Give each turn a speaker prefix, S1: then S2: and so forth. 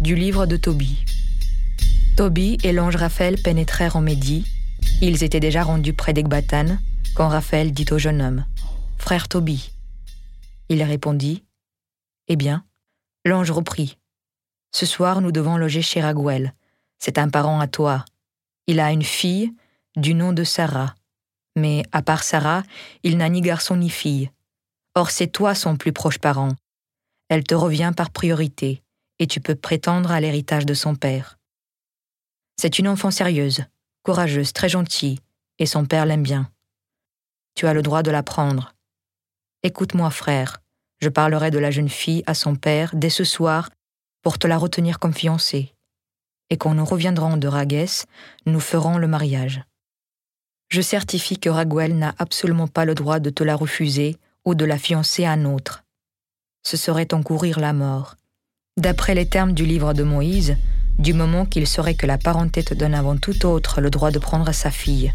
S1: du livre de Tobie. Tobie et l'ange Raphaël pénétrèrent en Médie. Ils étaient déjà rendus près d'Ekbatan quand Raphaël dit au jeune homme Frère Tobie. Il répondit Eh bien L'ange reprit Ce soir, nous devons loger chez Raguel. C'est un parent à toi. Il a une fille du nom de Sarah. Mais à part Sarah, il n'a ni garçon ni fille. Or, c'est toi son plus proche parent. Elle te revient par priorité, et tu peux prétendre à l'héritage de son père. C'est une enfant sérieuse, courageuse, très gentille, et son père l'aime bien. Tu as le droit de la prendre. Écoute-moi, frère, je parlerai de la jeune fille à son père dès ce soir pour te la retenir comme fiancée. Et quand nous reviendrons de Raguès, nous ferons le mariage. Je certifie que Raguel n'a absolument pas le droit de te la refuser ou de la fiancer à un autre. Ce serait encourir la mort. D'après les termes du livre de Moïse, du moment qu'il saurait que la parenté te donne avant tout autre le droit de prendre sa fille.